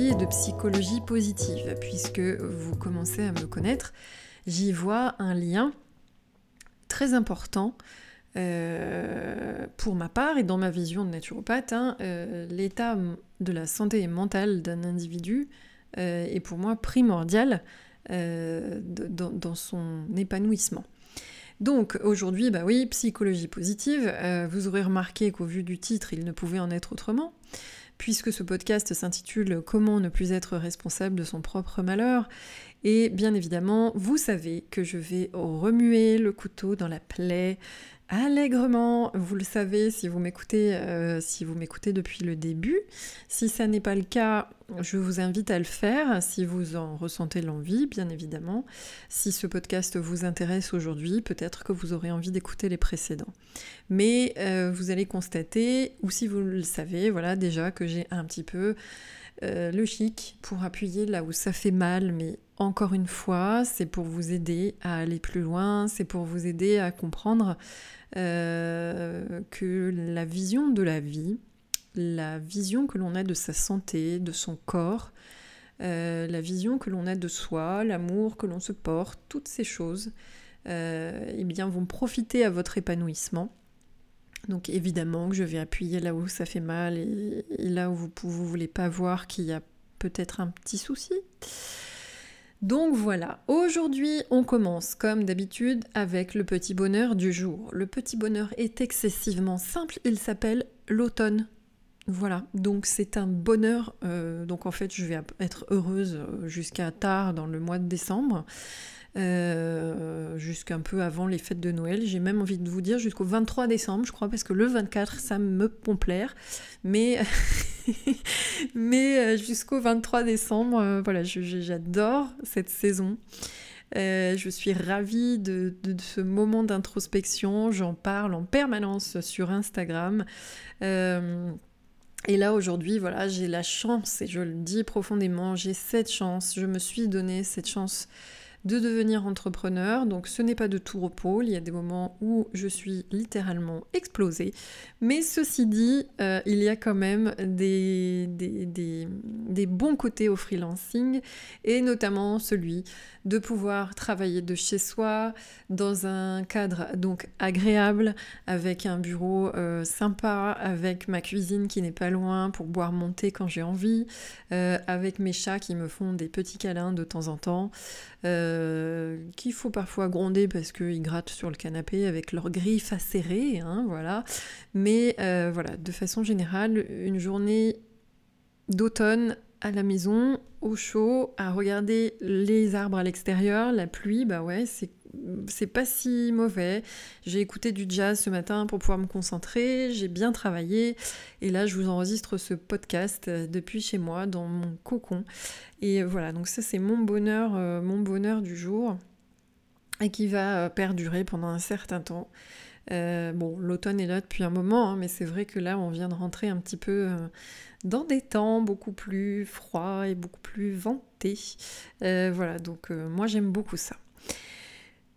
de psychologie positive. Puisque vous commencez à me connaître, j'y vois un lien très important euh, pour ma part et dans ma vision de naturopathe. Hein, euh, l'état de la santé mentale d'un individu euh, est pour moi primordial dans, son épanouissement. Donc aujourd'hui, bah oui, psychologie positive, vous aurez remarqué qu'au vu du titre, il ne pouvait en être autrement puisque ce podcast s'intitule Comment ne plus être responsable de son propre malheur. Et bien évidemment, vous savez que je vais remuer le couteau dans la plaie allègrement. Vous le savez si vous m'écoutez, euh, si vous m'écoutez depuis le début. Si ça n'est pas le cas, je vous invite à le faire si vous en ressentez l'envie, bien évidemment. Si ce podcast vous intéresse aujourd'hui, peut-être que vous aurez envie d'écouter les précédents. Mais euh, vous allez constater, ou si vous le savez, voilà déjà que j'ai un petit peu euh, chic pour appuyer là où ça fait mal, mais encore une fois, c'est pour vous aider à aller plus loin, c'est pour vous aider à comprendre euh, que la vision de la vie, la vision que l'on a de sa santé, de son corps, euh, la vision que l'on a de soi, l'amour que l'on se porte, toutes ces choses, eh bien, vont profiter à votre épanouissement. Donc évidemment que je vais appuyer là où ça fait mal et, là où vous ne voulez pas voir qu'il y a peut-être un petit souci. Donc voilà, aujourd'hui on commence comme d'habitude avec le petit bonheur du jour. Le petit bonheur est excessivement simple, il s'appelle l'automne. Voilà, donc c'est un bonheur, euh, donc en fait je vais être heureuse jusqu'à tard dans le mois de décembre. Euh, jusqu'un peu avant les fêtes de Noël. J'ai même envie de vous dire jusqu'au 23 décembre, je crois, parce que le 24, ça me pomplaire. Mais, mais euh, jusqu'au 23 décembre, euh, voilà, j'adore cette saison. je suis ravie de, ce moment d'introspection. J'en parle en permanence sur Instagram. et là aujourd'hui, voilà, j'ai la chance, et je le dis profondément, j'ai cette chance, je me suis donné cette chance de devenir entrepreneur. Donc ce n'est pas de tout repos, il y a des moments où je suis littéralement explosée. Mais ceci dit, euh, il y a quand même des, bons côtés au freelancing et notamment celui de pouvoir travailler de chez soi dans un cadre donc agréable avec un bureau euh, sympa, avec ma cuisine qui n'est pas loin pour boire mon thé quand j'ai envie, euh, avec mes chats qui me font des petits câlins de temps en temps. Qu'il faut parfois gronder parce qu'ils grattent sur le canapé avec leurs griffes acérées, hein, voilà. Mais euh, voilà, de façon générale, une journée d'automne à la maison, au chaud, à regarder les arbres à l'extérieur, la pluie, bah ouais, c'est c'est pas si mauvais. J'ai écouté du jazz ce matin pour pouvoir me concentrer, j'ai bien travaillé et là je vous enregistre ce podcast euh, depuis chez moi dans mon cocon. Et voilà, donc ça c'est mon bonheur, euh, mon bonheur du jour et qui va euh, perdurer pendant un certain temps. bon, l'automne est là depuis un moment, hein, mais c'est vrai que là on vient de rentrer un petit peu dans des temps beaucoup plus froids et beaucoup plus ventés. voilà, donc moi j'aime beaucoup ça.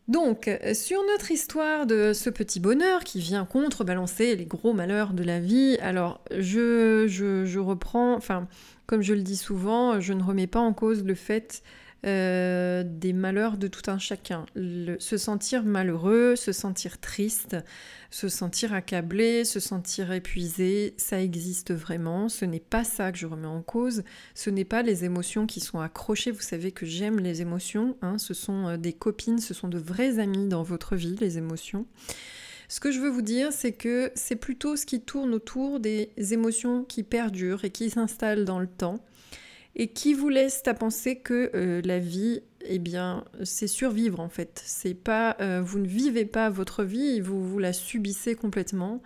Donc, euh, sur notre histoire de ce petit bonheur qui vient contrebalancer les gros malheurs de la vie, alors je, je, reprends, enfin, comme je le dis souvent, je ne remets pas en cause le fait euh, des malheurs de tout un chacun. se sentir malheureux, se sentir triste, se sentir accablé, se sentir épuisé, ça existe vraiment. Ce n'est pas ça que je remets en cause. Ce n'est pas les émotions qui sont accrochées. Vous savez que j'aime les émotions. Hein. Ce sont euh, des copines, ce sont de vrais amis dans votre vie, les émotions. Ce que je veux vous dire, c'est que c'est plutôt ce qui tourne autour des émotions qui perdurent et qui s'installent dans le temps et qui vous laisse à penser que euh, la vie, eh bien, c'est survivre en fait. C'est pas, euh, vous ne vivez pas votre vie, vous vous la subissez complètement.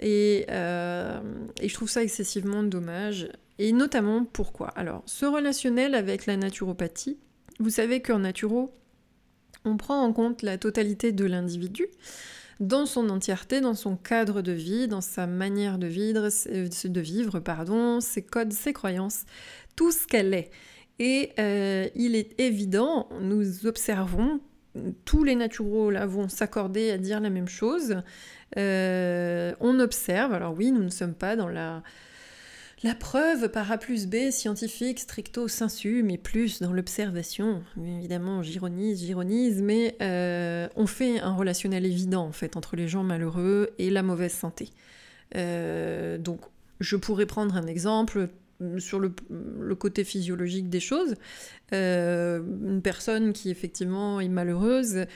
Et, euh, je trouve ça excessivement dommage. Et notamment pourquoi? Alors, ce relationnel avec la naturopathie, vous savez qu'en naturo, on prend en compte la totalité de l'individu dans son entièreté, dans son cadre de vie, dans sa manière de vivre, de vivre pardon, ses codes, ses croyances, tout ce qu'elle est. Et euh, il est évident, nous observons tous les naturaux là vont s'accorder à dire la même chose. on observe, alors oui, nous ne sommes pas dans la preuve par A plus B scientifique stricto sensu, mais plus dans l'observation. Évidemment, j'ironise, j'ironise, mais euh, on fait un relationnel évident en fait entre les gens malheureux et la mauvaise santé. Euh, donc, je pourrais prendre un exemple sur le, côté physiologique des choses. Euh, une personne qui effectivement est malheureuse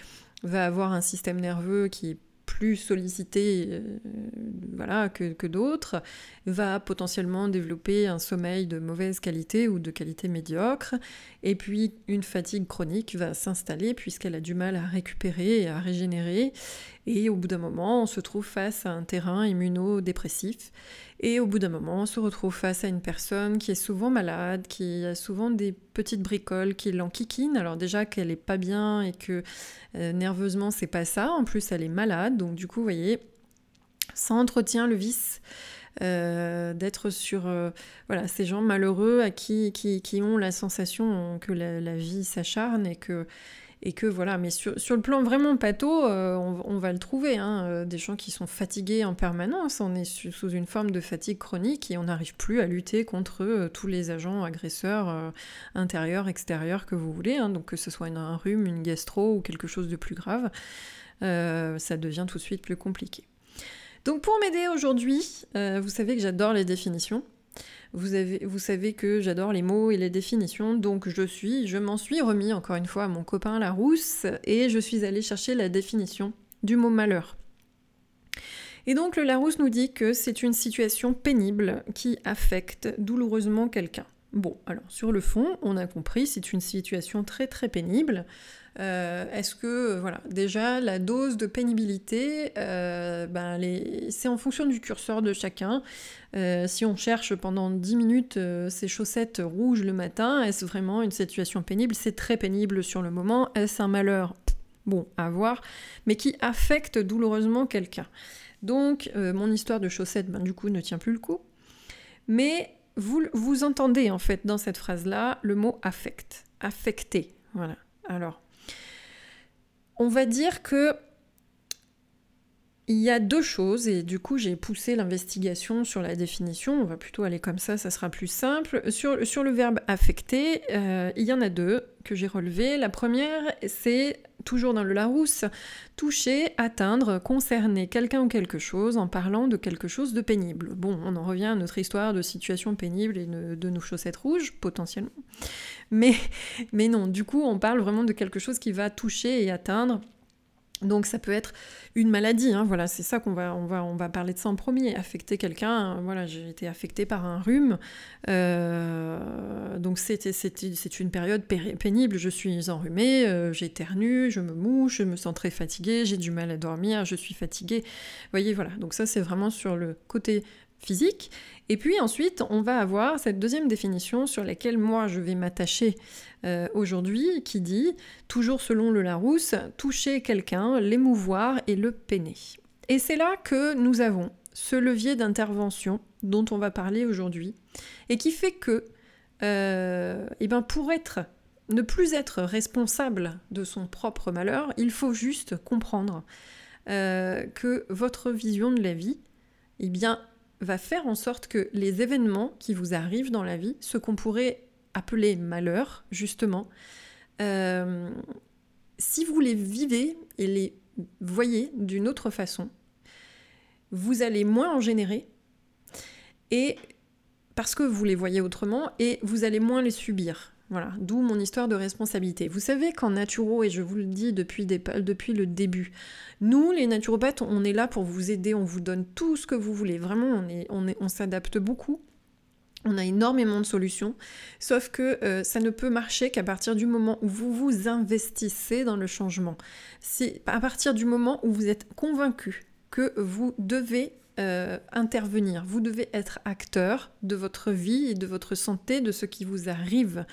va avoir un système nerveux qui est plus sollicité euh, voilà, que, que d'autres, va potentiellement développer un sommeil de mauvaise qualité ou de qualité médiocre, et puis une fatigue chronique va s'installer puisqu'elle a du mal à récupérer et à régénérer, et au bout d'un moment, on se trouve face à un terrain immunodépressif. Et au bout d'un moment, on se retrouve face à une personne qui est souvent malade, qui a souvent des petites bricoles qui l'enquiquinent. Alors déjà qu'elle est pas bien et que euh, nerveusement c'est pas ça. En plus, elle est malade. Donc du coup, vous voyez, ça entretient le vice. Euh, d'être sur euh, voilà, ces gens malheureux à qui, qui, ont la sensation que la vie s'acharne et que, et que voilà, mais sur, le plan vraiment pato, euh, on, va le trouver, hein, des gens qui sont fatigués en permanence, on est sous une forme de fatigue chronique et on n'arrive plus à lutter contre tous les agents agresseurs intérieurs, extérieurs que vous voulez, hein, donc que ce soit un rhume, une gastro ou quelque chose de plus grave, ça devient tout de suite plus compliqué. Donc pour m'aider aujourd'hui, vous savez que j'adore les définitions. Vous savez que j'adore les mots et les définitions, donc je suis, je m'en suis remis encore une fois à mon copain Larousse et je suis allée chercher la définition du mot malheur. Et donc le Larousse nous dit que c'est une situation pénible qui affecte douloureusement quelqu'un. Bon, alors sur le fond, on a compris, c'est une situation très très pénible. Euh, est-ce que, euh, voilà, déjà, la dose de pénibilité, euh, ben, c'est en fonction du curseur de chacun. si on cherche pendant 10 minutes ses chaussettes rouges le matin, est-ce vraiment une situation pénible? C'est très pénible sur le moment. Est-ce un malheur? Bon, à voir, mais qui affecte douloureusement quelqu'un. Donc, mon histoire de chaussettes, ben, du coup, ne tient plus le coup. Mais vous, entendez, en fait, dans cette phrase-là, le mot affect. Affecté. Voilà. Alors, on va dire que il y a deux choses, et du coup j'ai poussé l'investigation sur la définition, on va plutôt aller comme ça, ça sera plus simple. Sur, sur le verbe affecter, euh, il y en a deux que j'ai relevées. La première, c'est toujours dans le Larousse, toucher, atteindre, concerner quelqu'un ou quelque chose en parlant de quelque chose de pénible. Bon, on en revient à notre histoire de situation pénible et de nos chaussettes rouges, potentiellement. Mais, mais non, du coup, on parle vraiment de quelque chose qui va toucher et atteindre donc ça peut être une maladie, hein, voilà, c'est ça qu'on va, on va, on va parler de ça en premier. Affecter quelqu'un, voilà, j'ai été affectée par un rhume, euh, donc c'est une période pénible. Je suis enrhumée, euh, j'éternue, je me mouche, je me sens très fatiguée, j'ai du mal à dormir, je suis fatiguée. Voyez, voilà, donc ça c'est vraiment sur le côté physique. Et puis ensuite, on va avoir cette deuxième définition sur laquelle moi je vais m'attacher euh, aujourd'hui, qui dit, toujours selon le Larousse, toucher quelqu'un, l'émouvoir et le peiner. Et c'est là que nous avons ce levier d'intervention dont on va parler aujourd'hui, et qui fait que, euh, eh ben pour être, ne plus être responsable de son propre malheur, il faut juste comprendre euh, que votre vision de la vie, eh bien, va faire en sorte que les événements qui vous arrivent dans la vie, ce qu'on pourrait appeler malheur, justement, euh, si vous les vivez et les voyez d'une autre façon, vous allez moins en générer et parce que vous les voyez autrement et vous allez moins les subir. Voilà, d'où mon histoire de responsabilité. Vous savez qu'en naturo, et je vous le dis depuis, le début, nous, les naturopathes, on est là pour vous aider, on vous donne tout ce que vous voulez. Vraiment, on, on s'adapte beaucoup. On a énormément de solutions, sauf que euh, ça ne peut marcher qu'à partir du moment où vous vous investissez dans le changement. C'est à partir du moment où vous êtes convaincu que vous devez euh, intervenir. Vous devez être acteur de votre vie et de votre santé, de ce qui vous arrive.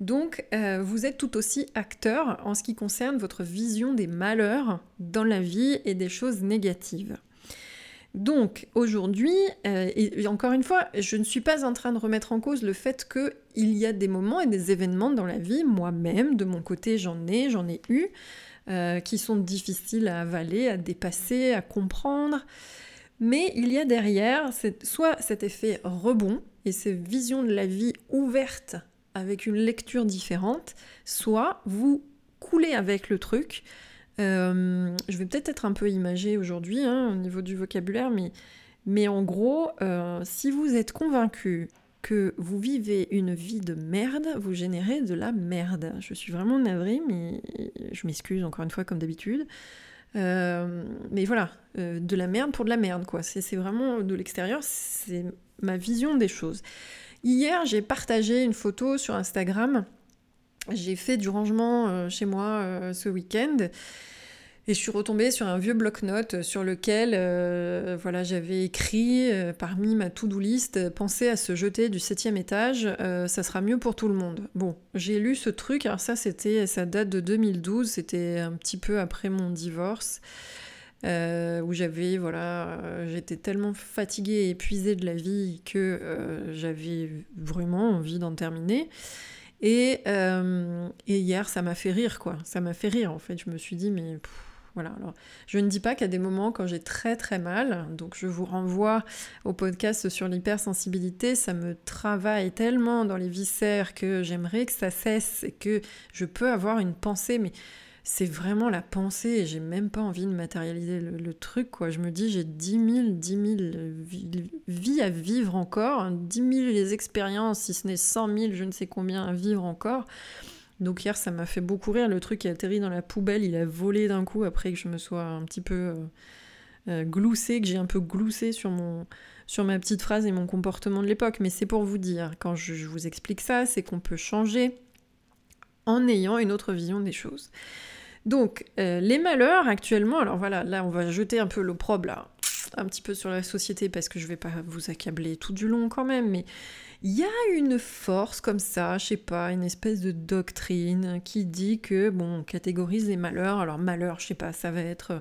Donc, euh, vous êtes tout aussi acteur en ce qui concerne votre vision des malheurs dans la vie et des choses négatives. Donc aujourd'hui, euh, et, encore une fois, je ne suis pas en train de remettre en cause le fait qu'il y a des moments et des événements dans la vie, moi-même, de mon côté j'en ai, j'en ai eu, qui sont difficiles à avaler, à dépasser, à comprendre. Mais il y a derrière soit cet effet rebond et cette vision de la vie ouverte avec une lecture différente, soit vous coulez avec le truc. Euh, je vais peut-être être un peu imagée aujourd'hui hein, au niveau du vocabulaire, mais, en gros, euh, si vous êtes convaincu que vous vivez une vie de merde, vous générez de la merde. Je suis vraiment navrée, mais je m'excuse encore une fois comme d'habitude. Euh, mais voilà, de la merde pour de la merde, quoi. C'est vraiment de l'extérieur, c'est ma vision des choses. Hier, j'ai partagé une photo sur Instagram. J'ai fait du rangement euh, chez moi euh, ce week-end. Et je suis retombée sur un vieux bloc-notes sur lequel euh, voilà, j'avais écrit parmi ma to-do list Pensez à se jeter du septième étage, ça sera mieux pour tout le monde. Bon, j'ai lu ce truc, alors ça c'était ça date de 2012, c'était un petit peu après mon divorce. Euh, où j'avais, voilà, euh, j'étais tellement fatiguée et épuisée de la vie que euh, j'avais vraiment envie d'en terminer. Et, et, hier, ça m'a fait rire, quoi. Ça m'a fait rire, en fait. Je me suis dit, mais voilà. Alors, je ne dis pas qu'à des moments quand j'ai très très mal, donc je vous renvoie au podcast sur l'hypersensibilité, ça me travaille tellement dans les viscères que j'aimerais que ça cesse et que je peux avoir une pensée, mais c'est vraiment la pensée et j'ai même pas envie de matérialiser le, truc quoi. Je me dis j'ai 10 000, 10 000 vies à vivre encore, 10 000 les expériences, si ce n'est 100 000, je ne sais combien à vivre encore. Donc hier ça m'a fait beaucoup rire, le truc qui a atterri dans la poubelle, il a volé d'un coup après que je me sois un petit peu euh, euh, gloussé, que j'ai un peu gloussé sur mon sur ma petite phrase et mon comportement de l'époque. Mais c'est pour vous dire, quand je vous explique ça, c'est qu'on peut changer en ayant une autre vision des choses. Donc, euh, les malheurs actuellement, alors voilà, là on va jeter un peu l'opprobre là, un petit peu sur la société parce que je vais pas vous accabler tout du long quand même, mais il y a une force comme ça, je sais pas, une espèce de doctrine qui dit que, bon, on catégorise les malheurs. Alors, malheur, je sais pas, ça va être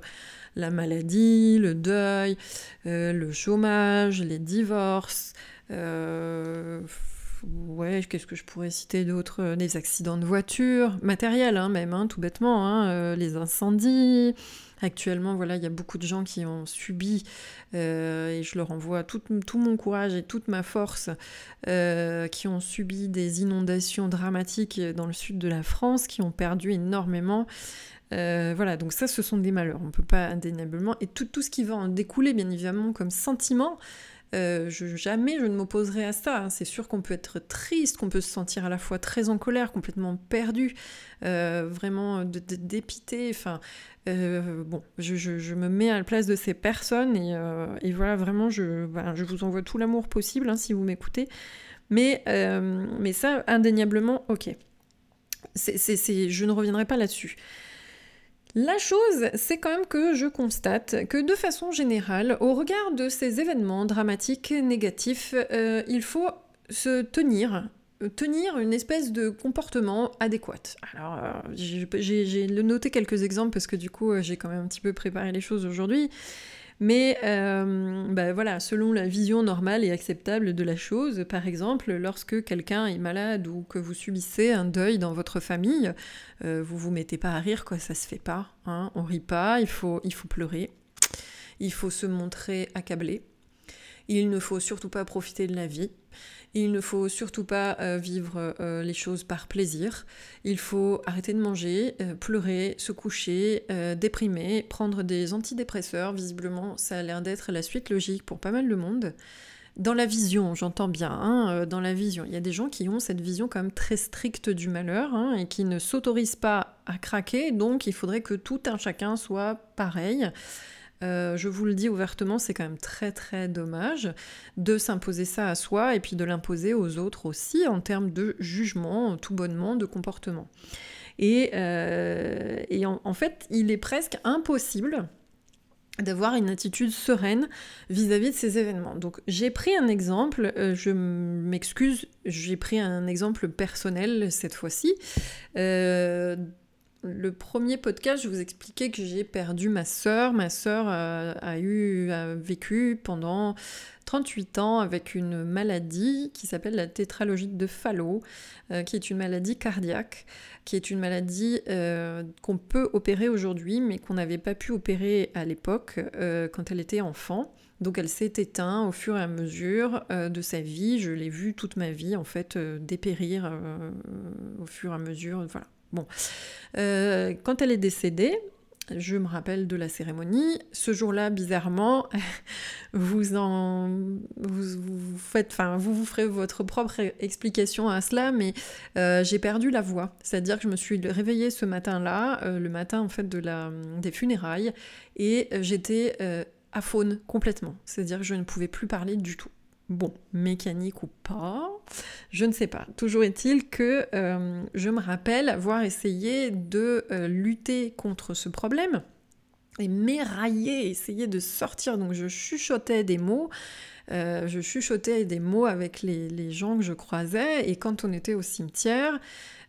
la maladie, le deuil, euh, le chômage, les divorces, euh, ouais, qu'est-ce que je pourrais citer d'autre Les accidents de voiture, matériels hein, même, hein, tout bêtement, hein, euh, les incendies. Actuellement, voilà, il y a beaucoup de gens qui ont subi, euh, et je leur envoie tout, mon courage et toute ma force, euh, qui ont subi des inondations dramatiques dans le sud de la France, qui ont perdu énormément. voilà, donc ça, ce sont des malheurs, on ne peut pas indéniablement. Et tout, tout ce qui va en découler, bien évidemment, comme sentiment, euh, jamais je ne m'opposerai à ça. Hein. C'est sûr qu'on peut être triste, qu'on peut se sentir à la fois très en colère, complètement perdu, euh, vraiment dépité. Enfin, euh, bon, je, me mets à la place de ces personnes et, voilà, vraiment, je, je vous envoie tout l'amour possible hein, si vous m'écoutez. Mais, mais ça, indéniablement, ok. je ne reviendrai pas là-dessus. La chose, c'est quand même que je constate que de façon générale, au regard de ces événements dramatiques négatifs, euh, il faut se tenir euh, tenir une espèce de comportement adéquat. Alors, euh, j'ai noté quelques exemples parce que du coup, j'ai quand même un petit peu préparé les choses aujourd'hui. Mais euh, bah voilà, selon la vision normale et acceptable de la chose, par exemple, lorsque quelqu'un est malade ou que vous subissez un deuil dans votre famille, euh, vous vous mettez pas à rire, quoi, ça se fait pas. Hein, on rit pas, il faut, il faut pleurer, il faut se montrer accablé. Il ne faut surtout pas profiter de la vie. Il ne faut surtout pas euh, vivre euh, les choses par plaisir. Il faut arrêter de manger, euh, pleurer, se coucher, déprimer, prendre des antidépresseurs. Visiblement, ça a l'air d'être la suite logique pour pas mal de monde. Dans la vision, j'entends bien, hein, dans la vision. Il y a des gens qui ont cette vision quand même très stricte du malheur hein, et qui ne s'autorisent pas à craquer, donc il faudrait que tout un chacun soit pareil. Euh, je vous le dis ouvertement, c'est quand même très très dommage de s'imposer ça à soi et puis de l'imposer aux autres aussi en termes de jugement, tout bonnement, de comportement. Et, euh, en, fait, il est presque impossible d'avoir une attitude sereine vis-à-vis de ces événements. Donc j'ai pris un exemple, euh, je m'excuse, j'ai pris un exemple personnel cette fois-ci le premier podcast, je vous expliquais que j'ai perdu ma sœur. Ma sœur a, eu a vécu pendant 38 ans avec une maladie qui s'appelle la tétralogite de Fallot, euh, qui est une maladie cardiaque, qui est une maladie euh, qu'on peut opérer aujourd'hui, mais qu'on n'avait pas pu opérer à l'époque euh, quand elle était enfant. Donc elle s'est éteinte au fur et à mesure de sa vie. Je l'ai vue toute ma vie en fait dépérir au fur et à mesure. Voilà. Bon, quand elle est décédée, je me rappelle de la cérémonie. Ce jour-là, bizarrement, vous en, vous, faites, enfin, vous ferez votre propre explication à cela, mais euh, j'ai perdu la voix. C'est-à-dire que je me suis réveillée ce matin-là, euh, le matin en fait des funérailles, et euh, j'étais aphone complètement. C'est-à-dire que je ne pouvais plus parler du tout. Bon, mécanique ou pas, je ne sais pas. Toujours est-il que euh, je me rappelle avoir essayé de euh, lutter contre ce problème et m'érailler, essayer de sortir. Donc je chuchotais des mots, euh, je chuchotais des mots avec les, gens que je croisais et quand on était au cimetière,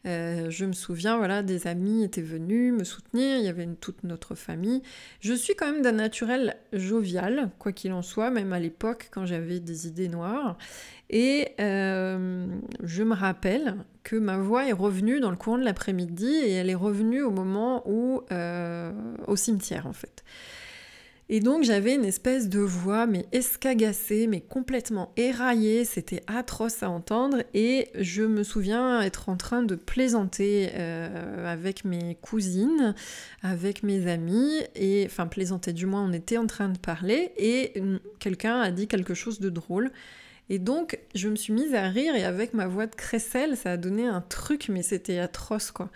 euh, je me souviens, voilà, des amis étaient venus me soutenir, il y avait toute notre famille. Je suis quand même d'un naturel jovial, quoi qu'il en soit, même à l'époque quand j'avais des idées noires. Et euh, je me rappelle que ma voix est revenue dans le courant de l'après-midi et elle est revenue au moment où, au cimetière en fait. Et donc j'avais une espèce de voix, mais escagacée, mais complètement éraillée, c'était atroce à entendre, et je me souviens être en train de plaisanter euh, avec mes cousines, avec mes amis, et enfin plaisanter du moins, on était en train de parler, et quelqu'un a dit quelque chose de drôle. Et donc, je me suis mise à rire. Et avec ma voix de crécelle, ça a donné un truc, mais c'était atroce, quoi.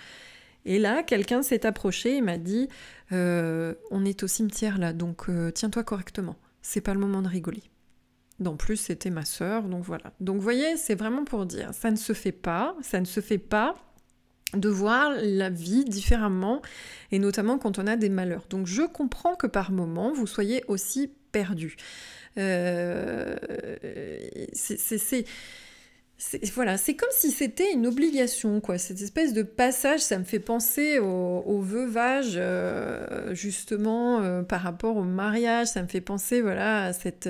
Et là, quelqu'un s'est approché et m'a dit euh, On est au cimetière là, donc euh, tiens-toi correctement. C'est pas le moment de rigoler. En plus, c'était ma sœur, donc voilà. Donc, voyez, c'est vraiment pour dire ça ne se fait pas, ça ne se fait pas de voir la vie différemment, et notamment quand on a des malheurs. Donc, je comprends que par moment, vous soyez aussi perdu. Euh, c'est voilà, c'est comme si c'était une obligation, quoi. Cette espèce de passage, ça me fait penser au, veuvage, euh, justement, euh, par rapport au mariage. Ça me fait penser, voilà, à cette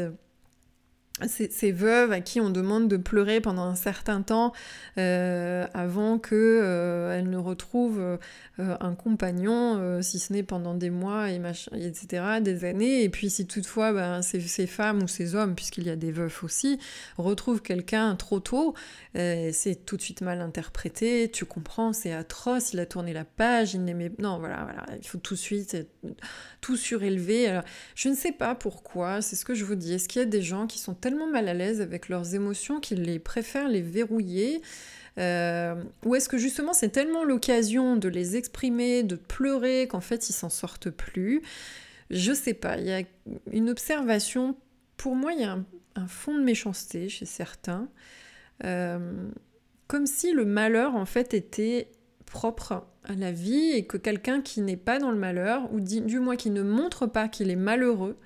ces, veuves à qui on demande de pleurer pendant un certain temps euh, avant que euh, ne retrouvent euh, un compagnon, si ce n'est pendant des mois et etc., des années. Et puis si toutefois ben, ces, femmes ou ces hommes, puisqu'il y a des veufs aussi, retrouvent quelqu'un trop tôt, c'est tout de suite mal interprété. Tu comprends, c'est atroce. Il a tourné la page, il n'aimait non, voilà, voilà, il faut tout de suite tout surélever. Je ne sais pas pourquoi. C'est ce que je vous dis. Est-ce qu'il y a des gens qui sont mal à l'aise avec leurs émotions qu'ils les préfèrent les verrouiller. Euh, ou est-ce que justement c'est tellement l'occasion de les exprimer, de pleurer, qu'en fait ils s'en sortent plus? Je sais pas, il y a une observation, pour moi il y a un, fond de méchanceté chez certains, euh, comme si le malheur en fait était propre à la vie et que quelqu'un qui n'est pas dans le malheur, ou du moins qui ne montre pas qu'il est malheureux,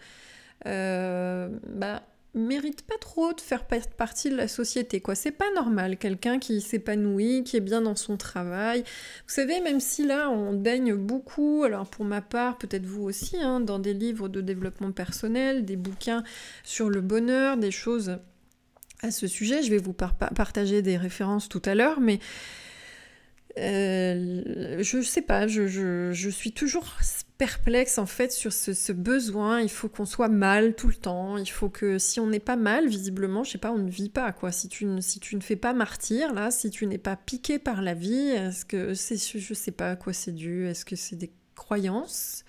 euh, bah, mérite pas trop de faire partie de la société quoi. C'est pas normal quelqu'un qui s'épanouit qui est bien dans son travail. Vous savez même si là on daigne beaucoup alors pour ma part peut-être vous aussi hein, dans des livres de développement personnel des bouquins sur le bonheur des choses à ce sujet je vais vous partager des références tout à l'heure mais euh, je sais pas, je, je, suis toujours perplexe en fait sur ce, besoin. Il faut qu'on soit mal tout le temps. Il faut que si on n'est pas mal, visiblement, je sais pas, on ne vit pas quoi. Si tu, si tu ne fais pas martyr là, si tu n'es pas piqué par la vie, est-ce que c'est, je sais pas à quoi c'est dû. Est-ce que c'est des croyances?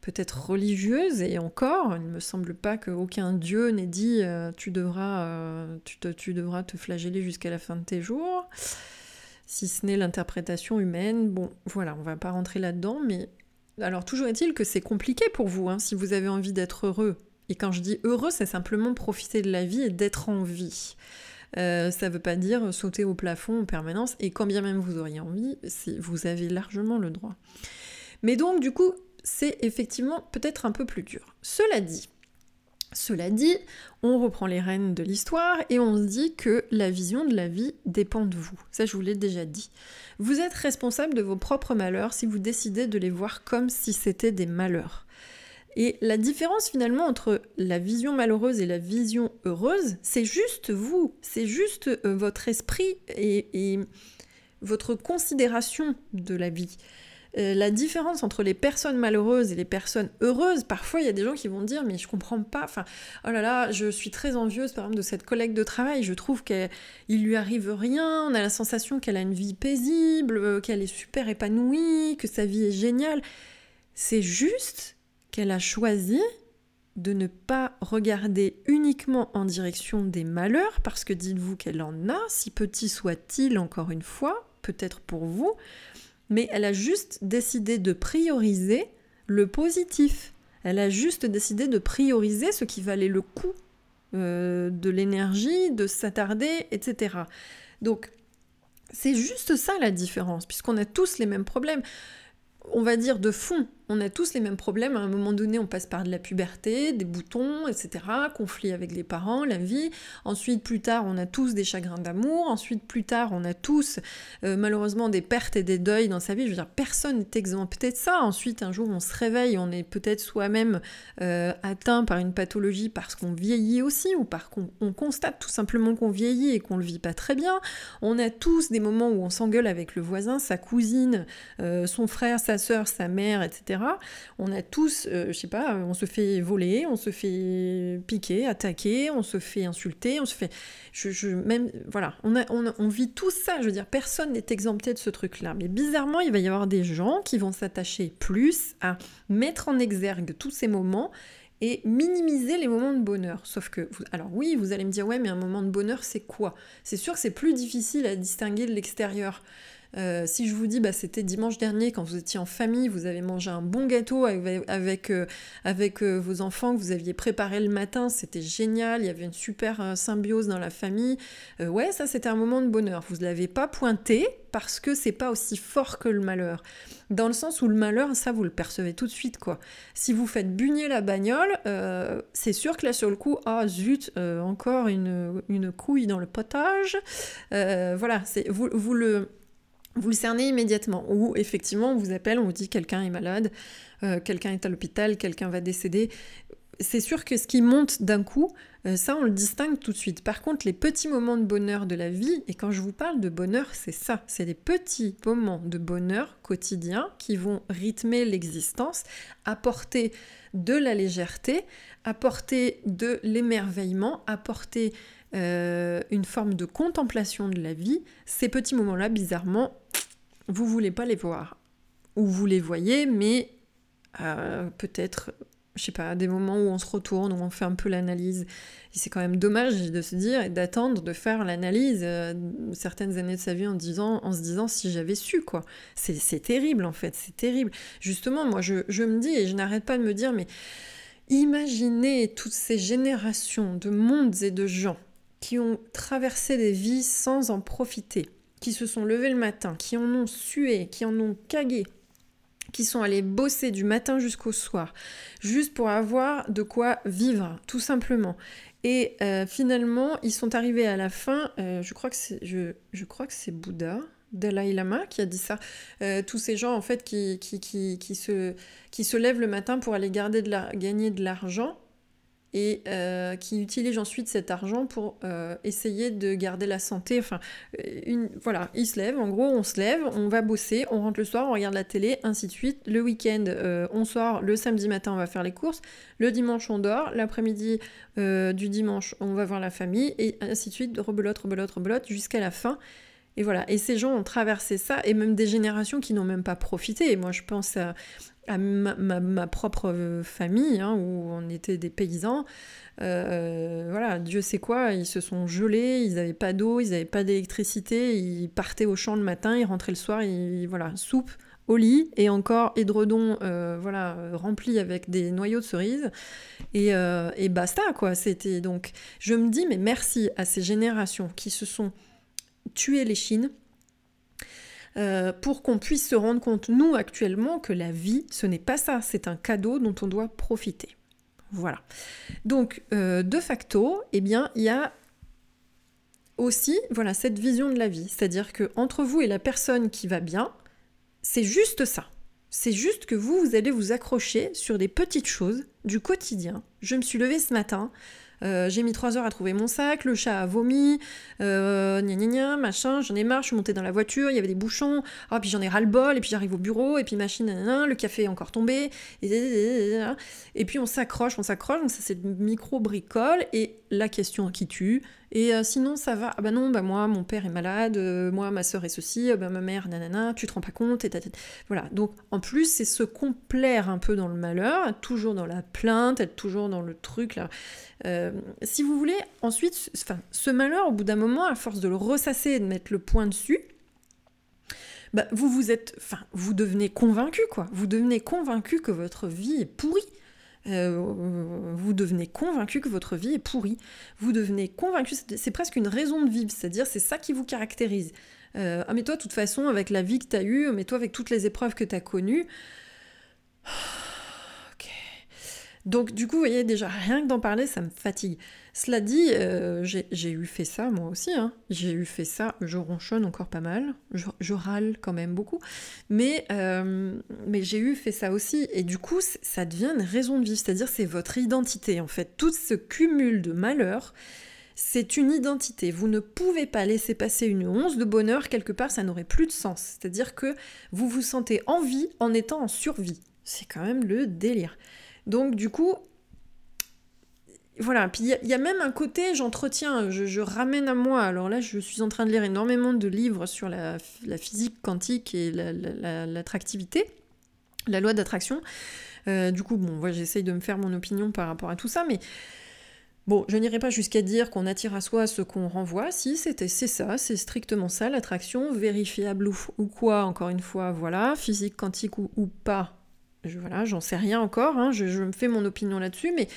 peut-être religieuses, et encore, il ne me semble pas qu'aucun dieu n'ait dit euh, tu, devras, euh, tu, te, tu devras te flageller jusqu'à la fin de tes jours si ce n'est l'interprétation humaine. Bon, voilà, on va pas rentrer là-dedans, mais alors toujours est-il que c'est compliqué pour vous, hein, si vous avez envie d'être heureux. Et quand je dis heureux, c'est simplement profiter de la vie et d'être en vie. Euh, ça ne veut pas dire sauter au plafond en permanence, et quand bien même vous auriez envie, vous avez largement le droit. Mais donc, du coup, c'est effectivement peut-être un peu plus dur. Cela dit, Cela dit, on reprend les rênes de l'histoire et on se dit que la vision de la vie dépend de vous. Ça, je vous l'ai déjà dit. Vous êtes responsable de vos propres malheurs si vous décidez de les voir comme si c'était des malheurs. Et la différence finalement entre la vision malheureuse et la vision heureuse, c'est juste vous, c'est juste euh, votre esprit et, votre considération de la vie. Euh, la différence entre les personnes malheureuses et les personnes heureuses, parfois il y a des gens qui vont dire mais je comprends pas, enfin oh là là, je suis très envieuse par exemple de cette collègue de travail, je trouve qu'il lui arrive rien, on a la sensation qu'elle a une vie paisible, euh, qu'elle est super épanouie, que sa vie est géniale. C'est juste qu'elle a choisi de ne pas regarder uniquement en direction des malheurs, parce que dites-vous qu'elle en a, si petit soit-il encore une fois, peut-être pour vous, mais elle a juste décidé de prioriser le positif. Elle a juste décidé de prioriser ce qui valait le coup euh, de l'énergie, de s'attarder, etc. Donc, c'est juste ça la différence, puisqu'on a tous les mêmes problèmes. On va dire de fond, on a tous les mêmes problèmes. À un moment donné, on passe par de la puberté, des boutons, etc. Conflits avec les parents, la vie. Ensuite, plus tard, on a tous des chagrins d'amour. Ensuite, plus tard, on a tous euh, malheureusement des pertes et des deuils dans sa vie. Je veux dire, personne n'est exempté de ça. Ensuite, un jour, on se réveille, on est peut-être soi-même euh, atteint par une pathologie parce qu'on vieillit aussi ou parce qu'on constate tout simplement qu'on vieillit et qu'on le vit pas très bien. On a tous des moments où on s'engueule avec le voisin, sa cousine, euh, son frère, sa soeur, sa mère, etc. On a tous, euh, je sais pas, on se fait voler, on se fait piquer, attaquer, on se fait insulter, on se fait, même, voilà, on, on, vit tout ça. Je veux dire, personne n'est exempté de ce truc-là. Mais bizarrement, il va y avoir des gens qui vont s'attacher plus à mettre en exergue tous ces moments et minimiser les moments de bonheur. Sauf que, alors oui, vous allez me dire, ouais, mais un moment de bonheur, c'est quoi? C'est sûr que c'est plus difficile à distinguer de l'extérieur. Euh, si je vous dis, bah, c'était dimanche dernier, quand vous étiez en famille, vous avez mangé un bon gâteau avec, avec, euh, euh, vos enfants que vous aviez préparé le matin, c'était génial, il y avait une super symbiose dans la famille. ouais, ça c'était un moment de bonheur. Vous ne l'avez pas pointé parce que c'est pas aussi fort que le malheur. Dans le sens où le malheur, ça vous le percevez tout de suite quoi. Si vous faites bugner la bagnole, c'est sûr que là sur le coup, ah zut, encore une, une, couille dans le potage. voilà, vous, vous le vous le cernez immédiatement. Ou effectivement, on vous appelle, on vous dit quelqu'un est malade, euh, quelqu'un est à l'hôpital, quelqu'un va décéder. C'est sûr que ce qui monte d'un coup, euh, ça on le distingue tout de suite. Par contre, les petits moments de bonheur de la vie, et quand je vous parle de bonheur, c'est ça, c'est des petits moments de bonheur quotidien qui vont rythmer l'existence, apporter de la légèreté, apporter de l'émerveillement, apporter euh, une forme de contemplation de la vie, ces petits moments-là, bizarrement, vous voulez pas les voir. Ou vous les voyez, mais euh, peut-être, je sais pas, des moments où on se retourne, où on fait un peu l'analyse. C'est quand même dommage de se dire et d'attendre de faire l'analyse euh, certaines années de sa vie en, disant, en se disant si j'avais su, quoi. C'est terrible, en fait, c'est terrible. Justement, moi, je, je me dis, et je n'arrête pas de me dire, mais imaginez toutes ces générations de mondes et de gens qui ont traversé des vies sans en profiter, qui se sont levés le matin, qui en ont sué, qui en ont cagué, qui sont allés bosser du matin jusqu'au soir, juste pour avoir de quoi vivre, tout simplement. Et euh, finalement, ils sont arrivés à la fin, euh, je crois que c'est je, je crois que c'est Bouddha, Dalai Lama qui a dit ça. Euh, tous ces gens en fait qui, qui, qui, qui, se, qui se lèvent le matin pour aller garder de la, gagner de l'argent et euh, qui utilise ensuite cet argent pour euh, essayer de garder la santé. Enfin, une, voilà, ils se lèvent, en gros, on se lève, on va bosser, on rentre le soir, on regarde la télé, ainsi de suite. Le week-end, on sort, le samedi matin, on va faire les courses, le dimanche, on dort, l'après-midi du dimanche, on va voir la famille, et ainsi de suite, rebelote, rebelote, rebelote, jusqu'à la fin. Et voilà, et ces gens ont traversé ça, et même des générations qui n'ont même pas profité. Et moi, je pense à, ma, propre euh, famille, hein, où on était des paysans. Euh, voilà, Dieu sait quoi, ils se sont gelés, ils n'avaient pas d'eau, ils n'avaient pas d'électricité, ils partaient au champ le matin, ils rentraient le soir, ils, voilà, soupe au lit et encore édredon euh, voilà rempli avec des noyaux de cerises et, et basta quoi c'était donc je me dis mais merci à ces générations qui se sont tuées les chines euh, pour qu'on puisse se rendre compte, nous actuellement, que la vie, ce n'est pas ça, c'est un cadeau dont on doit profiter. Voilà. Donc, euh, de facto, eh bien, il y a aussi, voilà, cette vision de la vie. C'est-à-dire que entre vous et la personne qui va bien, c'est juste ça. C'est juste que vous, vous allez vous accrocher sur des petites choses du quotidien. Je me suis levée ce matin, euh, j'ai mis trois heures à trouver mon sac, le chat a vomi, euh, gna machin, j'en ai marre, je suis montée dans la voiture, il y avait des bouchons, ah, puis j'en ai ras-le-bol, et puis j'arrive au bureau, et puis machine, le café est encore tombé, et, et puis on s'accroche, on s'accroche, donc ça c'est micro-bricole, et la question qui tue, et euh, sinon, ça va. Ah bah non, bah moi, mon père est malade, euh, moi, ma soeur est ceci, euh, bah ma mère, nanana, tu te rends pas compte, et Voilà. Donc, en plus, c'est se complaire un peu dans le malheur, être toujours dans la plainte, être toujours dans le truc, là. si vous voulez, ensuite, ce malheur, au bout d'un moment, à force de le ressasser et de mettre le point dessus, bah, vous vous êtes, enfin, vous devenez convaincu, quoi. Vous devenez convaincu que votre vie est pourrie. Euh, vous devenez convaincu que votre vie est pourrie. Vous devenez convaincu, c'est presque une raison de vivre, c'est-à-dire c'est ça qui vous caractérise. Euh, ah mais toi, de toute façon, avec la vie que tu as eue, mais toi, avec toutes les épreuves que tu as connues, donc du coup, vous voyez, déjà, rien que d'en parler, ça me fatigue. Cela dit, euh, j'ai eu fait ça moi aussi. Hein. J'ai eu fait ça, je ronchonne encore pas mal, je, râle quand même beaucoup, mais, euh, mais j'ai eu fait ça aussi. Et du coup, ça devient une raison de vivre, c'est-à-dire c'est votre identité en fait. Tout ce cumul de malheurs, c'est une identité. Vous ne pouvez pas laisser passer une once de bonheur quelque part, ça n'aurait plus de sens. C'est-à-dire que vous vous sentez en vie en étant en survie. C'est quand même le délire. Donc du coup, voilà, puis il y, a même un côté, j'entretiens, je, ramène à moi. Alors là, je suis en train de lire énormément de livres sur la, physique quantique et l'attractivité, la, loi d'attraction. Euh, du coup, bon, j'essaye de me faire mon opinion par rapport à tout ça, mais bon, je n'irai pas jusqu'à dire qu'on attire à soi ce qu'on renvoie. Si, c'était, c'est ça, c'est strictement ça, l'attraction, vérifiable ou, quoi, encore une fois, voilà, physique quantique ou, pas, je, voilà, j'en sais rien encore, hein, je, me fais mon opinion là-dessus, mais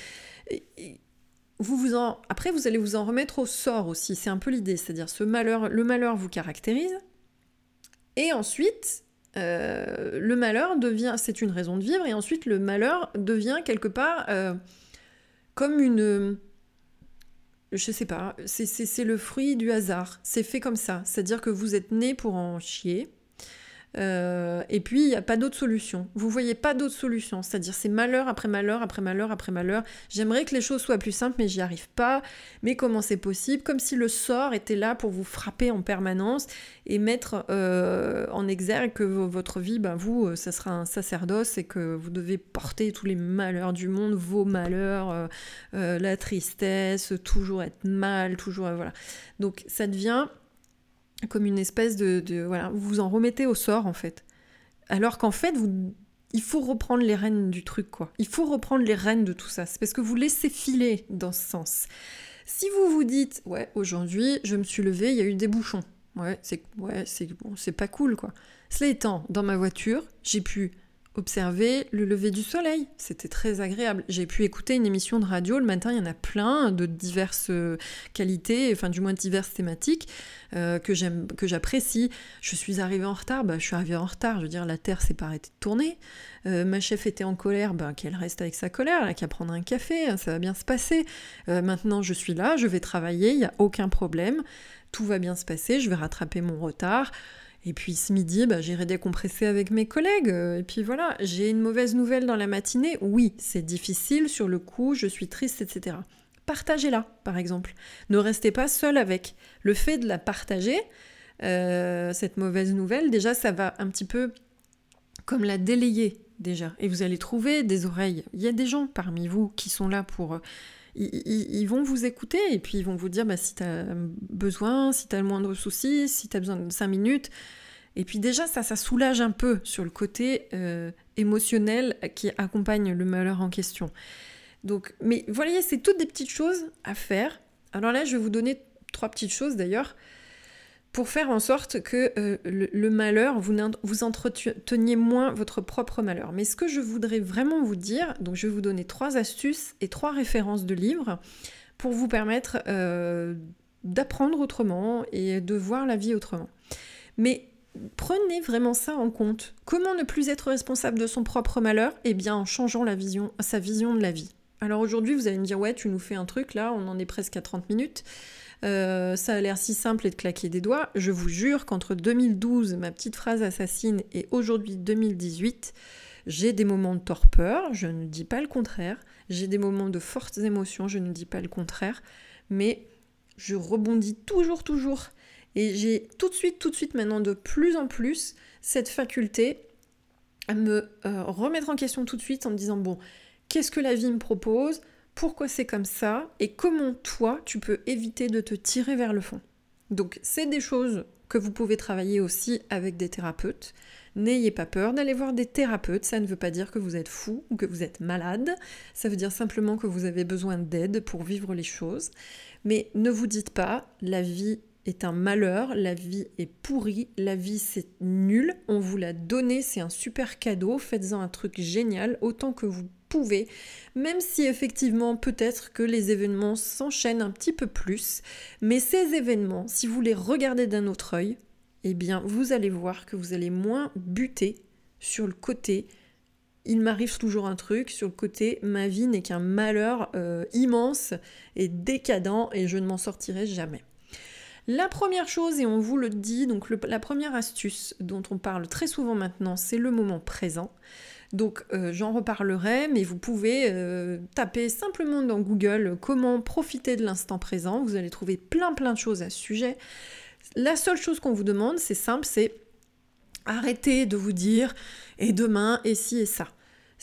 vous vous en... Après, vous allez vous en remettre au sort aussi, c'est un peu l'idée, c'est-à-dire ce malheur, le malheur vous caractérise, et ensuite, euh, le malheur devient, c'est une raison de vivre, et ensuite le malheur devient quelque part euh, comme une, je sais pas, c'est le fruit du hasard, c'est fait comme ça, c'est-à-dire que vous êtes né pour en chier, euh, et puis, il n'y a pas d'autre solution. Vous voyez pas d'autre solution. C'est-à-dire, c'est malheur après malheur, après malheur, après malheur. J'aimerais que les choses soient plus simples, mais j'y arrive pas. Mais comment c'est possible? Comme si le sort était là pour vous frapper en permanence et mettre euh, en exergue que votre vie, ben vous, euh, ça sera un sacerdoce et que vous devez porter tous les malheurs du monde, vos malheurs, la tristesse, toujours être mal, toujours... voilà. Donc, ça devient comme une espèce de, voilà, vous vous en remettez au sort en fait. Alors qu'en fait, vous, il faut reprendre les rênes du truc quoi. Il faut reprendre les rênes de tout ça. C'est parce que vous laissez filer dans ce sens. Si vous vous dites ouais aujourd'hui je me suis levé, il y a eu des bouchons. Ouais c'est ouais c'est bon c'est pas cool quoi. Cela étant dans ma voiture j'ai pu observer le lever du soleil. C'était très agréable. J'ai pu écouter une émission de radio le matin, il y en a plein de diverses euh, qualités, enfin du moins diverses thématiques euh, que j'apprécie. Je suis arrivée en retard, bah, je suis arrivée en retard. Je veux dire, la Terre s'est pas arrêtée de tourner. Euh, ma chef était en colère, bah, qu'elle reste avec sa colère, elle a prendre un café, hein, ça va bien se passer. maintenant, je suis là, je vais travailler, il n'y a aucun problème. Tout va bien se passer, je vais rattraper mon retard. Et puis ce midi, bah, j'irai décompresser avec mes collègues. Euh, et puis voilà, j'ai une mauvaise nouvelle dans la matinée. Oui, c'est difficile sur le coup, je suis triste, etc. Partagez-la, par exemple. Ne restez pas seul avec. Le fait de la partager, euh, cette mauvaise nouvelle, déjà, ça va un petit peu comme la délayer, déjà. Et vous allez trouver des oreilles. Il y a des gens parmi vous qui sont là pour... Ils, vont vous écouter et puis ils vont vous dire bah, si tu as besoin, si tu as le moindre souci, si tu as besoin de 5 minutes. Et puis déjà, ça, ça soulage un peu sur le côté euh, émotionnel qui accompagne le malheur en question. Donc, mais voyez, c'est toutes des petites choses à faire. Alors là, je vais vous donner trois petites choses d'ailleurs pour faire en sorte que euh, le, malheur, vous, entreteniez moins votre propre malheur. Mais ce que je voudrais vraiment vous dire, donc je vais vous donner trois astuces et trois références de livres pour vous permettre euh, d'apprendre autrement et de voir la vie autrement. Mais prenez vraiment ça en compte. Comment ne plus être responsable de son propre malheur? Eh bien en changeant sa vision de la vie. Alors aujourd'hui, vous allez me dire, ouais, tu nous fais un truc, là, on en est presque à 30 minutes. Euh, ça a l'air si simple et de claquer des doigts. Je vous jure qu'entre 2012, ma petite phrase assassine, et aujourd'hui 2018, j'ai des moments de torpeur, je ne dis pas le contraire. J'ai des moments de fortes émotions, je ne dis pas le contraire. Mais je rebondis toujours, toujours. Et j'ai tout de suite, tout de suite maintenant de plus en plus cette faculté à me euh, remettre en question tout de suite en me disant, bon, qu'est-ce que la vie me propose? Pourquoi c'est comme ça et comment toi tu peux éviter de te tirer vers le fond. Donc c'est des choses que vous pouvez travailler aussi avec des thérapeutes. N'ayez pas peur d'aller voir des thérapeutes, ça ne veut pas dire que vous êtes fou ou que vous êtes malade, ça veut dire simplement que vous avez besoin d'aide pour vivre les choses. Mais ne vous dites pas, la vie est un malheur, la vie est pourrie, la vie c'est nul, on vous l'a donné, c'est un super cadeau, faites-en un truc génial autant que vous même si effectivement peut-être que les événements s'enchaînent un petit peu plus, mais ces événements, si vous les regardez d'un autre œil, eh bien vous allez voir que vous allez moins buter sur le côté il m'arrive toujours un truc sur le côté ma vie n'est qu'un malheur euh, immense et décadent et je ne m'en sortirai jamais. La première chose, et on vous le dit, donc la première astuce dont on parle très souvent maintenant, c'est le moment présent. Donc euh, j'en reparlerai, mais vous pouvez euh, taper simplement dans Google comment profiter de l'instant présent. Vous allez trouver plein plein de choses à ce sujet. La seule chose qu'on vous demande, c'est simple, c'est arrêter de vous dire et demain et ci et ça.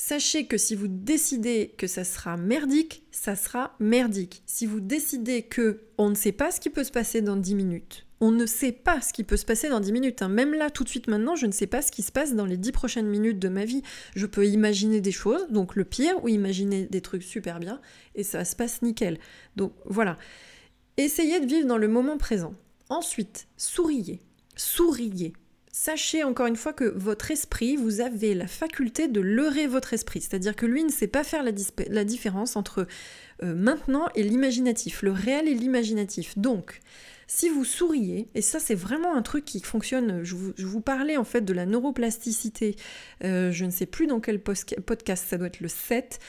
Sachez que si vous décidez que ça sera merdique, ça sera merdique. Si vous décidez que on ne sait pas ce qui peut se passer dans 10 minutes, on ne sait pas ce qui peut se passer dans 10 minutes. Hein. Même là, tout de suite maintenant, je ne sais pas ce qui se passe dans les 10 prochaines minutes de ma vie. Je peux imaginer des choses, donc le pire, ou imaginer des trucs super bien, et ça se passe nickel. Donc voilà. Essayez de vivre dans le moment présent. Ensuite, souriez. Souriez. Sachez encore une fois que votre esprit, vous avez la faculté de leurrer votre esprit. C'est-à-dire que lui ne sait pas faire la, différence entre euh, maintenant et l'imaginatif, le réel et l'imaginatif. Donc, si vous souriez, et ça c'est vraiment un truc qui fonctionne, je vous, parlais en fait de la neuroplasticité, euh, je ne sais plus dans quel podcast, ça doit être le 7,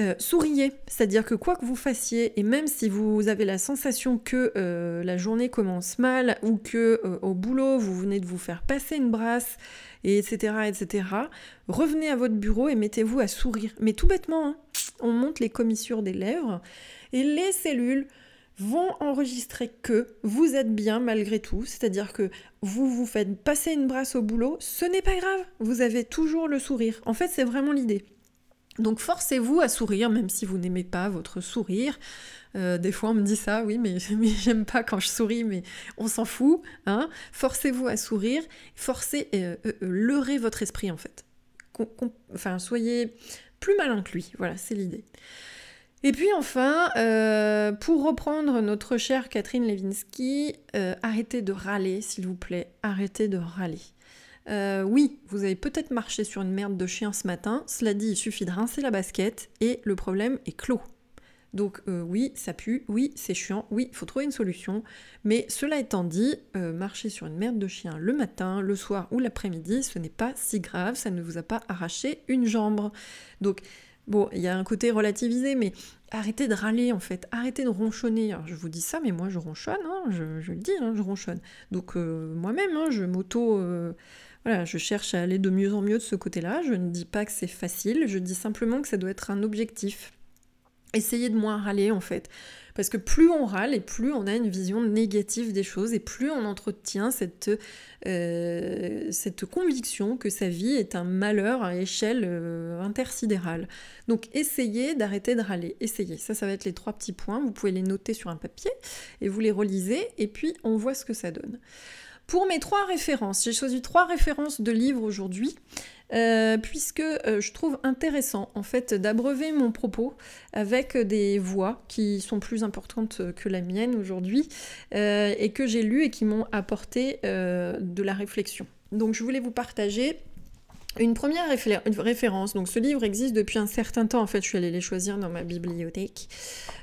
euh, souriez, c'est-à-dire que quoi que vous fassiez, et même si vous avez la sensation que euh, la journée commence mal ou que euh, au boulot vous venez de vous faire passer une brasse, et etc., etc., revenez à votre bureau et mettez-vous à sourire. Mais tout bêtement, hein, on monte les commissures des lèvres et les cellules vont enregistrer que vous êtes bien malgré tout, c'est-à-dire que vous vous faites passer une brasse au boulot, ce n'est pas grave, vous avez toujours le sourire. En fait, c'est vraiment l'idée. Donc forcez-vous à sourire, même si vous n'aimez pas votre sourire. Euh, des fois on me dit ça, oui, mais, j'aime pas quand je souris, mais on s'en fout. Hein. Forcez-vous à sourire, forcez, euh, euh, leurrez votre esprit en fait. enfin, soyez plus malin que lui, voilà, c'est l'idée. Et puis enfin, pour reprendre notre chère Catherine Levinsky, arrêtez de râler, s'il vous plaît, arrêtez de râler. Euh, oui, vous avez peut-être marché sur une merde de chien ce matin, cela dit, il suffit de rincer la basket et le problème est clos. Donc euh, oui, ça pue, oui, c'est chiant, oui, il faut trouver une solution. Mais cela étant dit, euh, marcher sur une merde de chien le matin, le soir ou l'après-midi, ce n'est pas si grave, ça ne vous a pas arraché une jambe. Donc bon, il y a un côté relativisé, mais arrêtez de râler en fait, arrêtez de ronchonner. Alors, je vous dis ça, mais moi je ronchonne, hein, je, le dis, hein, je ronchonne. Donc moi-même, hein, je m'auto voilà, je cherche à aller de mieux en mieux de ce côté-là. Je ne dis pas que c'est facile, je dis simplement que ça doit être un objectif. Essayez de moins râler en fait. Parce que plus on râle et plus on a une vision négative des choses et plus on entretient cette, euh, conviction que sa vie est un malheur à échelle euh, intersidérale. Donc essayez d'arrêter de râler. Essayez. Ça, ça va être les trois petits points. Vous pouvez les noter sur un papier et vous les relisez et puis on voit ce que ça donne. Pour mes trois références, j'ai choisi trois références de livres aujourd'hui, euh, puisque euh, je trouve intéressant en fait d'abreuver mon propos avec des voix qui sont plus importantes que la mienne aujourd'hui euh, et que j'ai lues et qui m'ont apporté de la réflexion. Donc je voulais vous partager une première référence, donc ce livre existe depuis un certain temps, en fait je suis allée les choisir dans ma bibliothèque,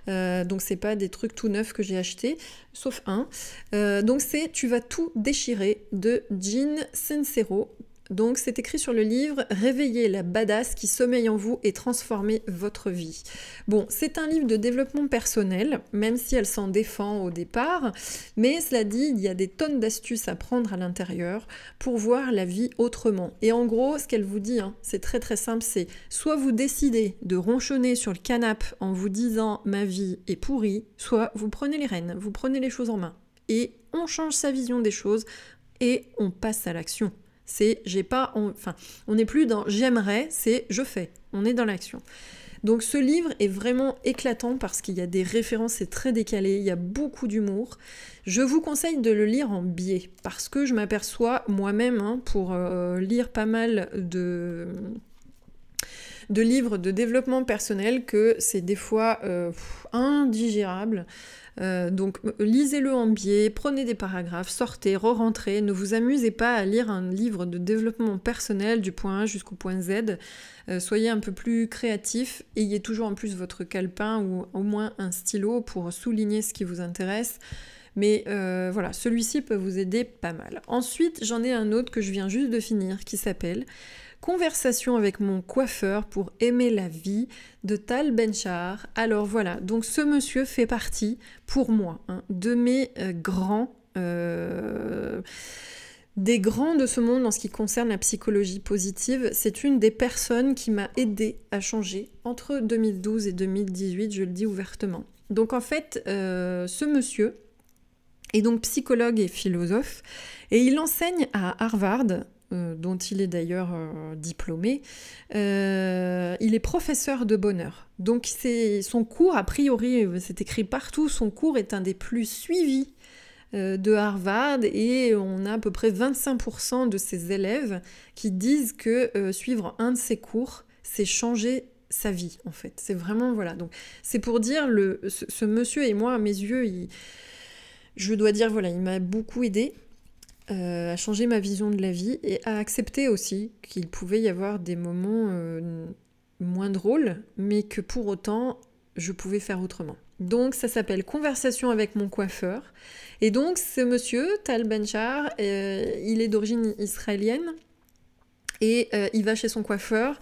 euh, donc c'est pas des trucs tout neufs que j'ai achetés, sauf un. Euh, donc c'est Tu vas tout déchirer de Jean Sincero, Donc c'est écrit sur le livre Réveillez la badass qui sommeille en vous et transformez votre vie. Bon, c'est un livre de développement personnel, même si elle s'en défend au départ, mais cela dit, il y a des tonnes d'astuces à prendre à l'intérieur pour voir la vie autrement. Et en gros, ce qu'elle vous dit, hein, c'est très très simple, c'est soit vous décidez de ronchonner sur le canapé en vous disant ma vie est pourrie, soit vous prenez les rênes, vous prenez les choses en main. Et on change sa vision des choses et on passe à l'action. C'est j'ai pas, enfin, on n'est plus dans j'aimerais, c'est je fais. On est dans l'action. Donc ce livre est vraiment éclatant parce qu'il y a des références, c'est très décalé, il y a beaucoup d'humour. Je vous conseille de le lire en biais parce que je m'aperçois moi-même, hein, pour euh, lire pas mal de, de livres de développement personnel, que c'est des fois euh, indigérable. Euh, donc lisez-le en biais, prenez des paragraphes, sortez, re-rentrez, ne vous amusez pas à lire un livre de développement personnel du point A jusqu'au point Z. Euh, soyez un peu plus créatif, ayez toujours en plus votre calepin ou au moins un stylo pour souligner ce qui vous intéresse. Mais euh, voilà, celui-ci peut vous aider pas mal. Ensuite, j'en ai un autre que je viens juste de finir qui s'appelle Conversation avec mon coiffeur pour aimer la vie de Tal Benchar. Alors voilà, donc ce monsieur fait partie, pour moi, hein, de mes euh, grands... Euh, des grands de ce monde en ce qui concerne la psychologie positive. C'est une des personnes qui m'a aidé à changer entre 2012 et 2018, je le dis ouvertement. Donc en fait, euh, ce monsieur est donc psychologue et philosophe et il enseigne à Harvard dont il est d'ailleurs euh, diplômé, euh, il est professeur de bonheur. Donc son cours, a priori, c'est écrit partout, son cours est un des plus suivis de Harvard et on a à peu près 25% de ses élèves qui disent que suivre un de ses cours, c'est changer sa vie en fait. C'est vraiment voilà. Donc c'est pour dire le ce, monsieur et moi à mes yeux, je dois dire voilà, il m'a beaucoup aidé. Euh, à changer ma vision de la vie et à accepter aussi qu'il pouvait y avoir des moments euh, moins drôles, mais que pour autant, je pouvais faire autrement. Donc ça s'appelle Conversation avec mon coiffeur. Et donc ce monsieur, Tal Benchar, euh, il est d'origine israélienne et il va chez son coiffeur.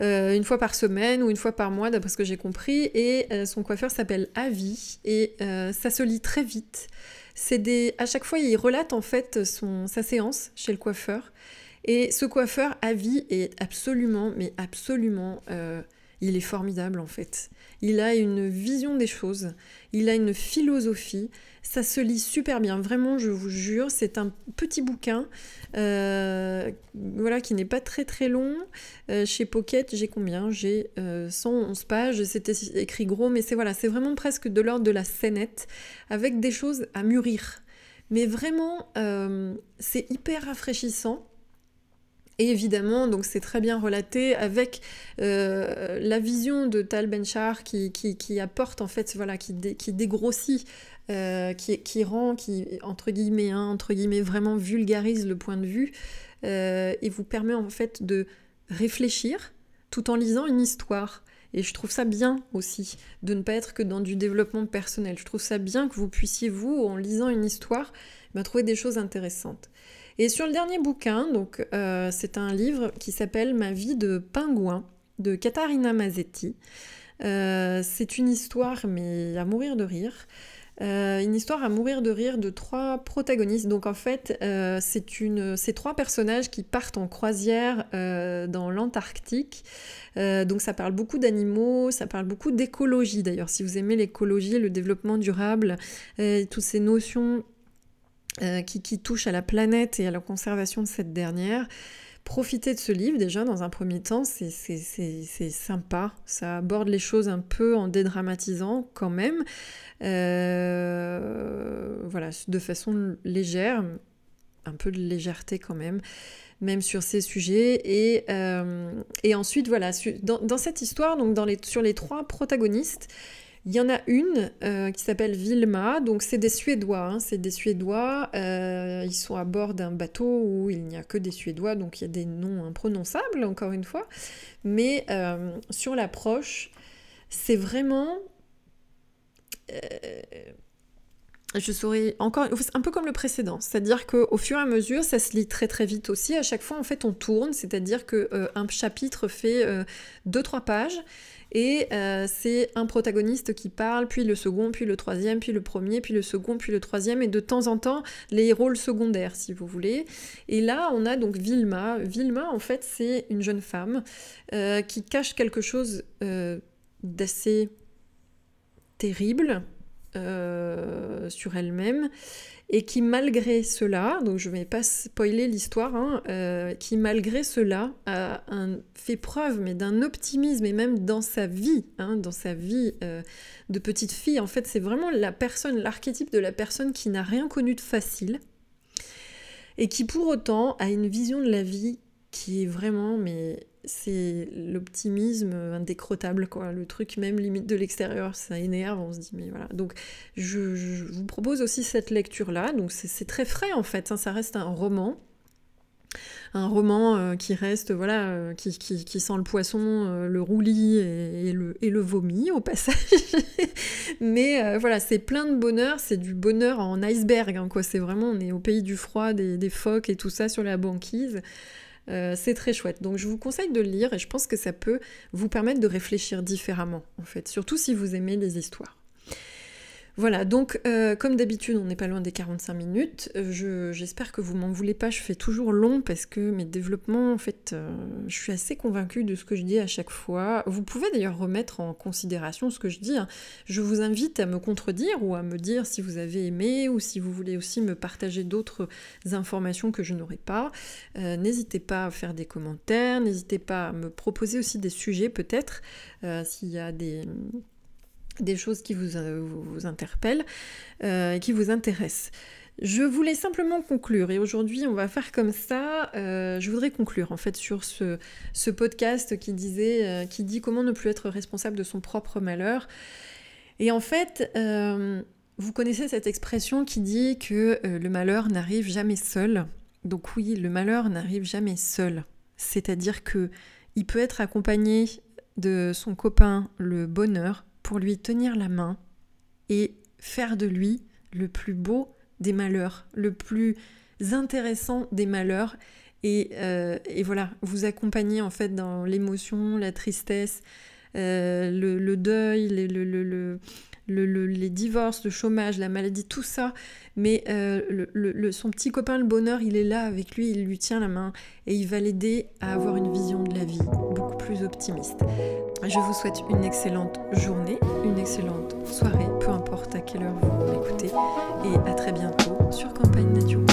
une fois par semaine ou une fois par mois, d'après ce que j'ai compris. Et son coiffeur s'appelle Avi. Et ça se lit très vite. C'est des... À chaque fois, il relate en fait son... sa séance chez le coiffeur. Et ce coiffeur à vie est absolument, mais absolument, euh, il est formidable en fait. Il a une vision des choses, il a une philosophie, ça se lit super bien, vraiment, je vous jure, c'est un petit bouquin, euh, voilà, qui n'est pas très très long. Euh, chez Pocket, j'ai combien? J'ai 111 euh, pages, c'était écrit gros, mais c'est voilà, c'est vraiment presque de l'ordre de la scénette, avec des choses à mûrir. Mais vraiment, c'est hyper rafraîchissant. Et évidemment, donc c'est très bien relaté avec euh, la vision de Tal Benchar qui, qui, apporte en fait, voilà, qui, qui dégrossit, euh, qui, qui rend, qui entre guillemets, hein, entre guillemets, vraiment vulgarise le point de vue euh, et vous permet en fait de réfléchir tout en lisant une histoire. Et je trouve ça bien aussi de ne pas être que dans du développement personnel. Je trouve ça bien que vous puissiez, vous, en lisant une histoire, bah, trouver des choses intéressantes. Et sur le dernier bouquin, donc euh, c'est un livre qui s'appelle Ma vie de pingouin de Katharina Mazzetti. Euh, c'est une histoire, mais à mourir de rire. Euh, une histoire à mourir de rire de trois protagonistes. Donc en fait, c'est une, ces trois personnages qui partent en croisière dans l'Antarctique. donc ça parle beaucoup d'animaux, ça parle beaucoup d'écologie d'ailleurs. Si vous aimez l'écologie, le développement durable, toutes ces notions euh, qui, touche à la planète et à la conservation de cette dernière. Profitez de ce livre déjà dans un premier temps, c'est sympa, ça aborde les choses un peu en dédramatisant quand même, euh, voilà, de façon légère, un peu de légèreté quand même, même sur ces sujets. Et, euh, ensuite, voilà, dans, cette histoire, donc sur les trois protagonistes, il y en a une euh, qui s'appelle Vilma, donc c'est des Suédois, hein, c'est des Suédois, euh, ils sont à bord d'un bateau où il n'y a que des Suédois, donc il y a des noms imprononçables encore une fois, mais euh, sur l'approche, c'est vraiment... je saurais encore un peu comme le précédent, c'est-à-dire qu'au fur et à mesure, ça se lit très très vite aussi. À chaque fois, en fait, on tourne, c'est-à-dire que euh, un chapitre fait 2-3 euh, pages et euh, c'est un protagoniste qui parle, puis le second, puis le troisième, puis le premier, puis le second, puis le troisième, et de temps en temps les rôles secondaires, si vous voulez. Et là, on a donc Vilma. Vilma, en fait, c'est une jeune femme qui cache quelque chose d'assez terrible euh, sur elle-même et qui malgré cela, donc je ne vais pas spoiler l'histoire, hein, euh, qui malgré cela a fait preuve mais d'un optimisme et même dans sa vie, hein, dans sa vie euh, de petite fille, en fait c'est vraiment la personne, l'archétype de la personne qui n'a rien connu de facile et qui pour autant a une vision de la vie qui est vraiment mais c'est l'optimisme indécrottable, quoi. Le truc même limite de l'extérieur, ça énerve, on se dit, mais voilà. Donc, je, vous propose aussi cette lecture-là. Donc, c'est très frais, en fait. Hein. Ça reste un roman. Un roman euh, qui reste, voilà, euh, qui, qui, sent le poisson, euh, le roulis et, le, et, le, vomi au passage. mais voilà, c'est plein de bonheur, c'est du bonheur en iceberg, hein, quoi. C'est vraiment, on est au pays du froid, des, des phoques et tout ça sur la banquise. Euh, c'est très chouette. Donc je vous conseille de le lire et je pense que ça peut vous permettre de réfléchir différemment, en fait, surtout si vous aimez les histoires. Voilà, donc euh, comme d'habitude, on n'est pas loin des 45 minutes. Euh, j'espère que vous m'en voulez pas, je fais toujours long parce que mes développements, en fait, euh, je suis assez convaincue de ce que je dis à chaque fois. Vous pouvez d'ailleurs remettre en considération ce que je dis. Hein. Je vous invite à me contredire ou à me dire si vous avez aimé ou si vous voulez aussi me partager d'autres informations que je n'aurais pas. n'hésitez pas à faire des commentaires, n'hésitez pas à me proposer aussi des sujets peut-être, s'il y a des des choses qui vous, euh, interpellent, euh, qui vous intéressent. Je voulais simplement conclure et aujourd'hui on va faire comme ça. Euh, je voudrais conclure en fait sur ce, ce podcast qui disait, qui dit comment ne plus être responsable de son propre malheur. Et en fait, vous connaissez cette expression qui dit que le malheur n'arrive jamais seul. Donc oui, le malheur n'arrive jamais seul. C'est-à-dire que il peut être accompagné de son copain le bonheur, pour lui tenir la main et faire de lui le plus beau des malheurs, le plus intéressant des malheurs. Et, euh, voilà, vous accompagner en fait dans l'émotion, la tristesse, euh, le, deuil, le, le, les divorces, le chômage, la maladie, tout ça. Mais euh, le, son petit copain, le bonheur, il est là avec lui, il lui tient la main et il va l'aider à avoir une vision de la vie beaucoup plus optimiste. Je vous souhaite une excellente journée, une excellente soirée, peu importe à quelle heure vous m'écoutez, et à très bientôt sur Campagne Nature.